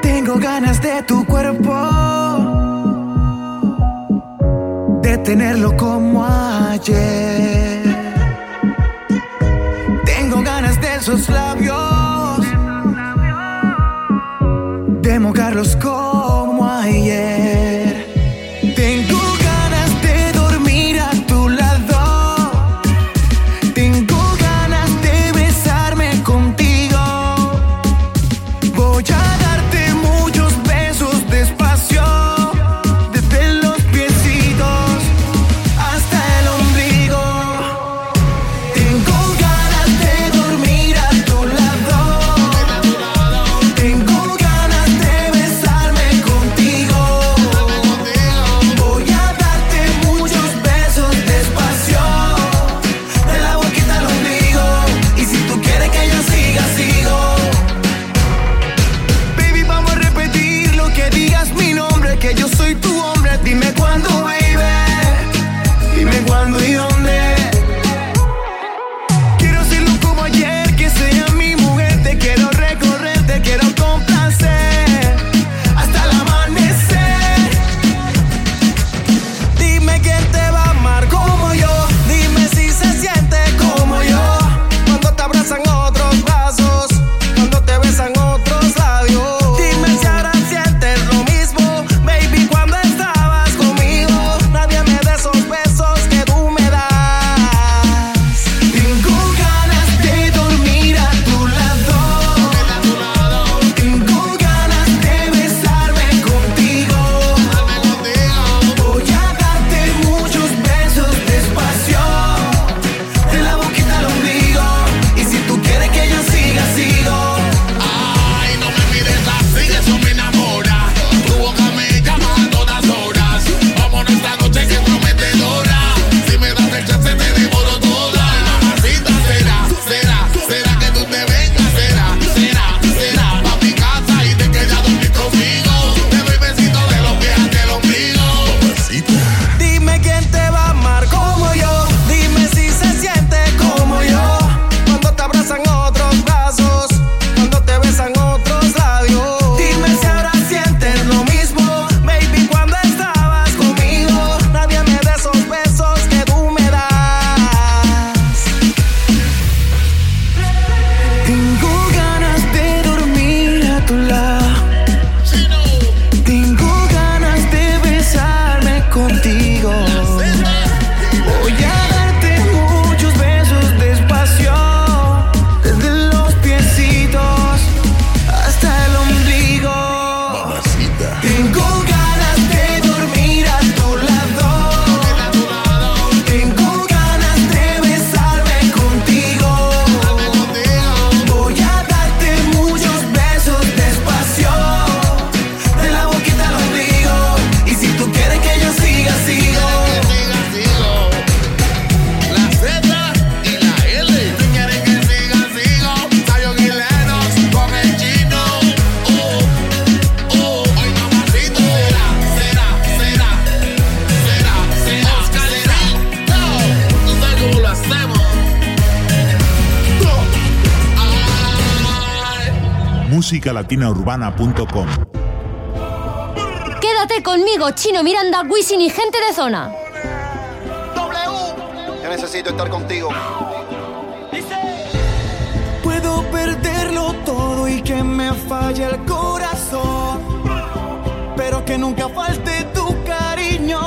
Tengo ganas de tu cuerpo, de tenerlo como ayer retinaurbana.com. Quédate conmigo, Chino Miranda, Wisin y gente de zona. W. Yo necesito estar contigo. Puedo perderlo todo y que me falle el corazón, pero que nunca falte tu cariño.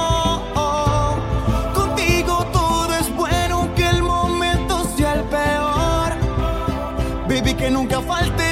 Contigo todo es bueno, que el momento sea el peor, baby, que nunca falte.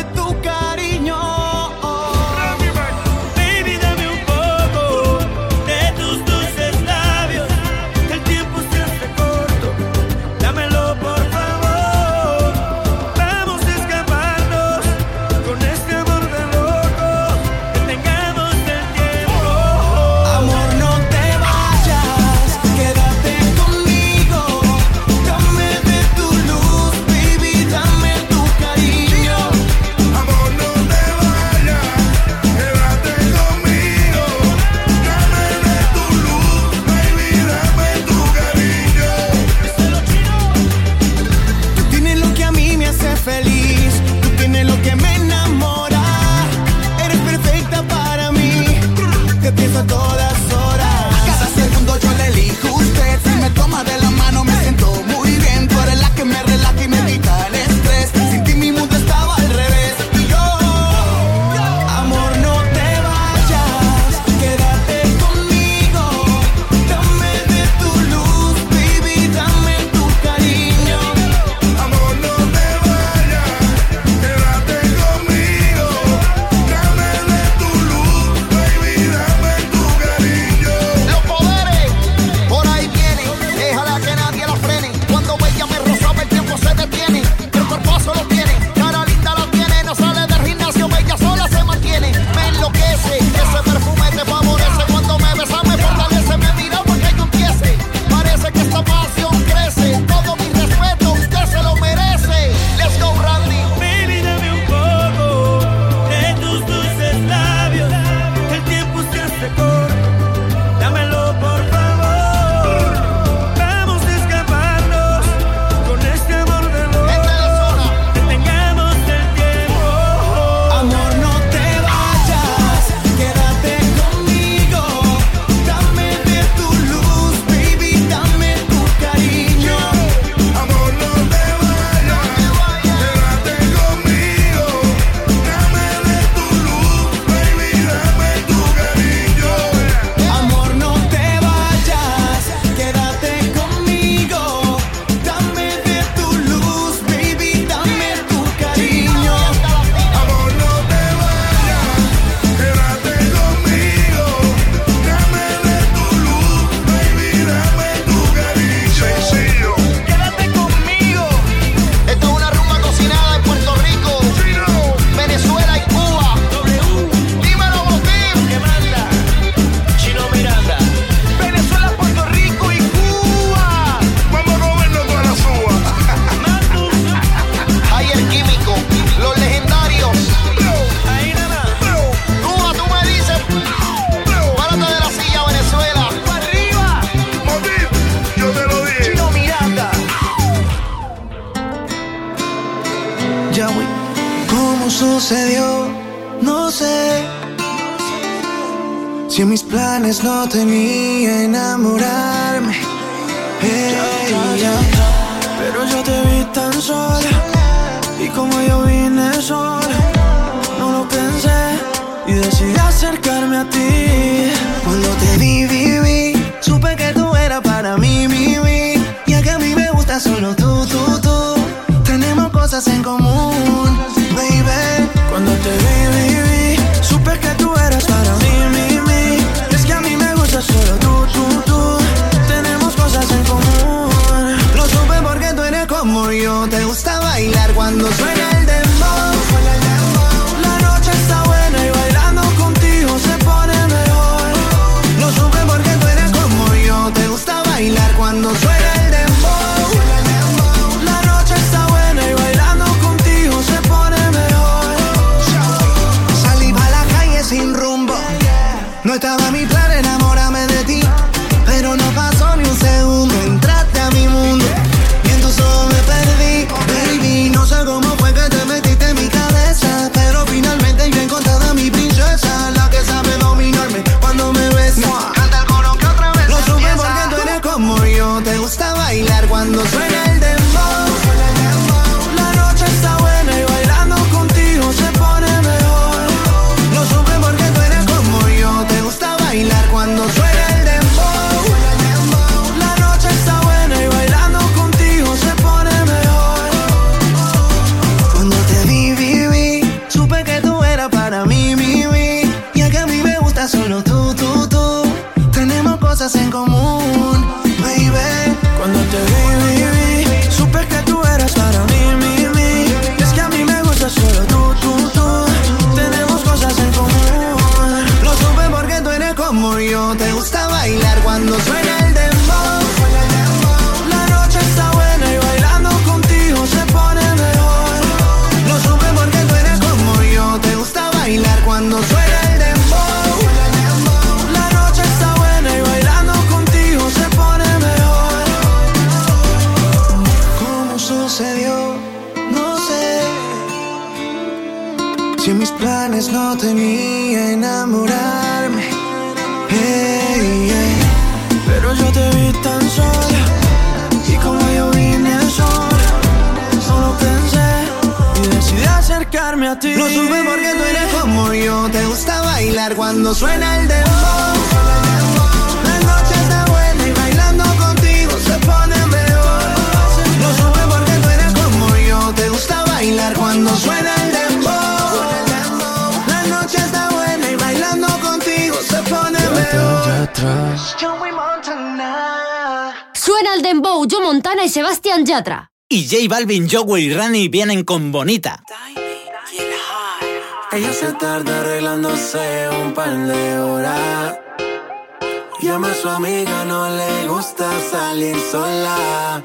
Balvin, Joey y Rani vienen con Bonita. Ella se tarda arreglándose un par de horas. Llama a su amiga, no le gusta salir sola.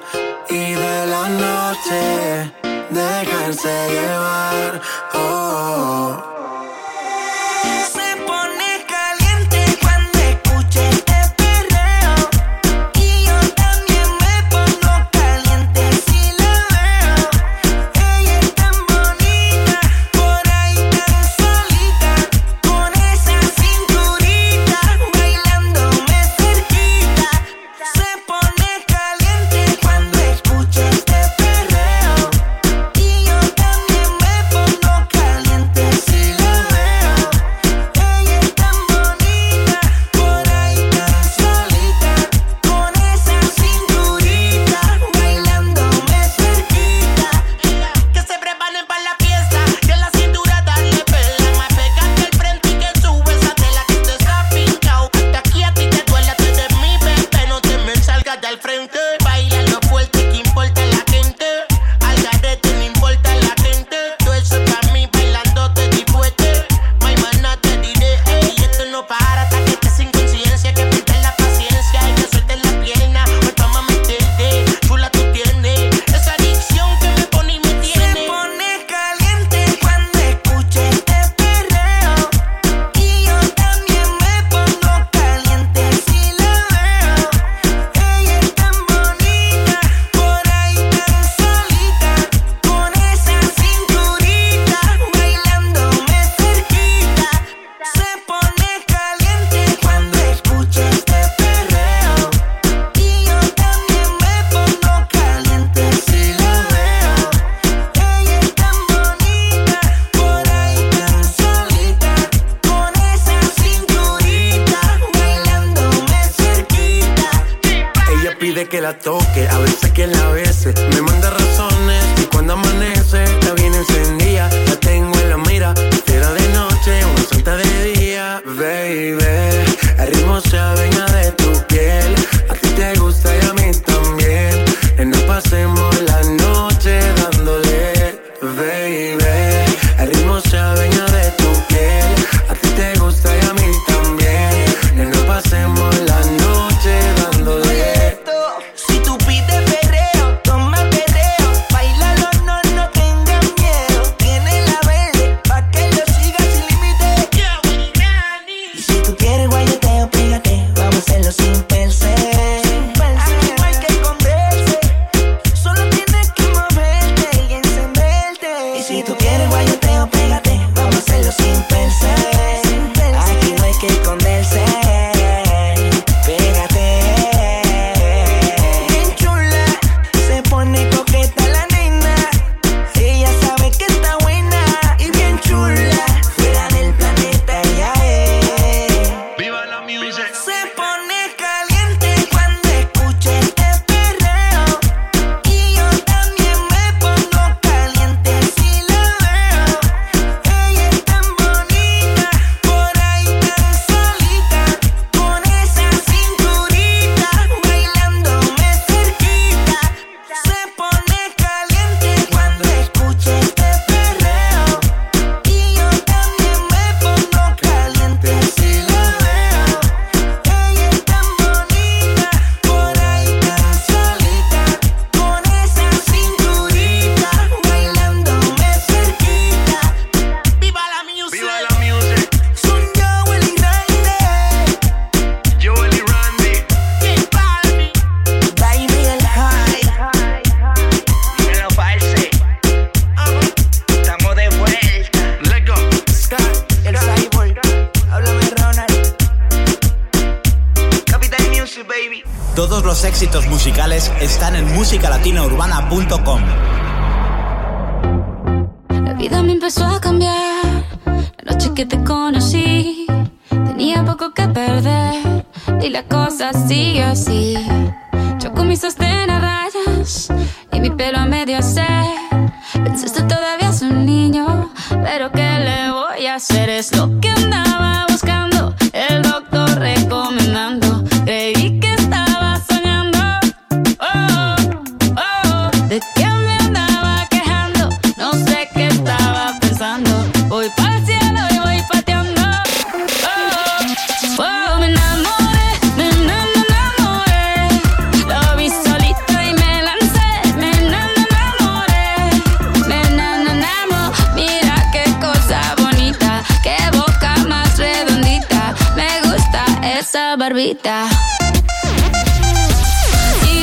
Y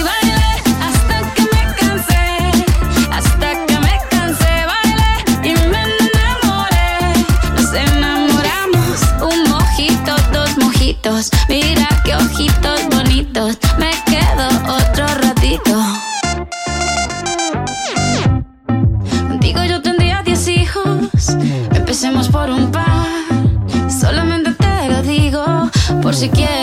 baile hasta que me cansé. Hasta que me cansé. Baile y me enamoré. Nos enamoramos. Un mojito, dos mojitos. Mira que ojitos bonitos. Me quedo otro ratito. Contigo yo tendría diez hijos. Empecemos por un par. Solamente te lo digo. Por si quieres.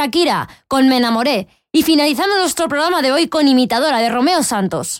Shakira con Me enamoré. Y finalizamos nuestro programa de hoy con Imitadora de Romeo Santos.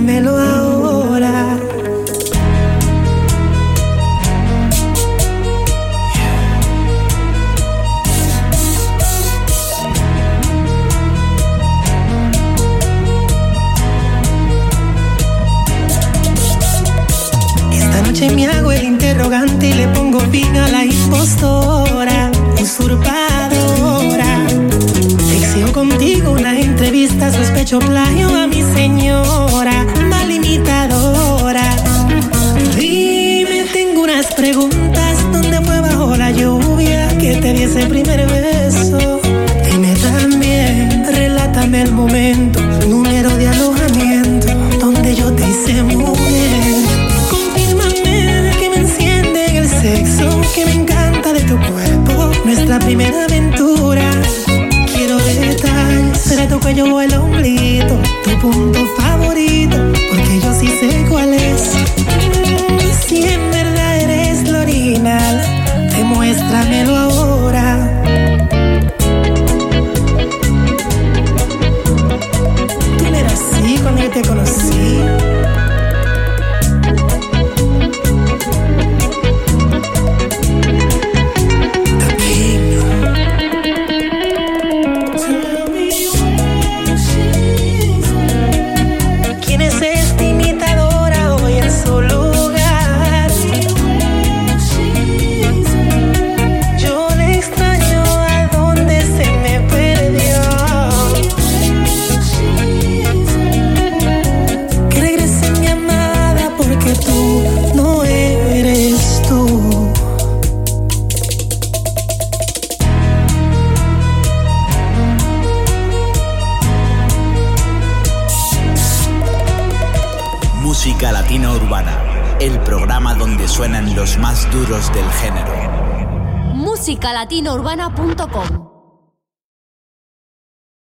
Demuéstramelo ahora. Esta noche me hago el interrogante y le pongo fin a la impostora, usurpadora. Sospecho plagio a mi señora, mal imitadora. Dime, tengo unas preguntas, ¿dónde fue bajo la lluvia que te di ese primer beso? Dime también, relátame el momento, número de alojamiento, donde yo te hice mujer. Confírmame que me enciende en el sexo, que me encanta de tu cuerpo, nuestra primera aventura. Cuello o el ombliguito, tu punto favorito, porque yo sí sé cuál es. Si en verdad eres lo demuéstramelo ahora. Tú no eras así cuando yo te conocí. Suenan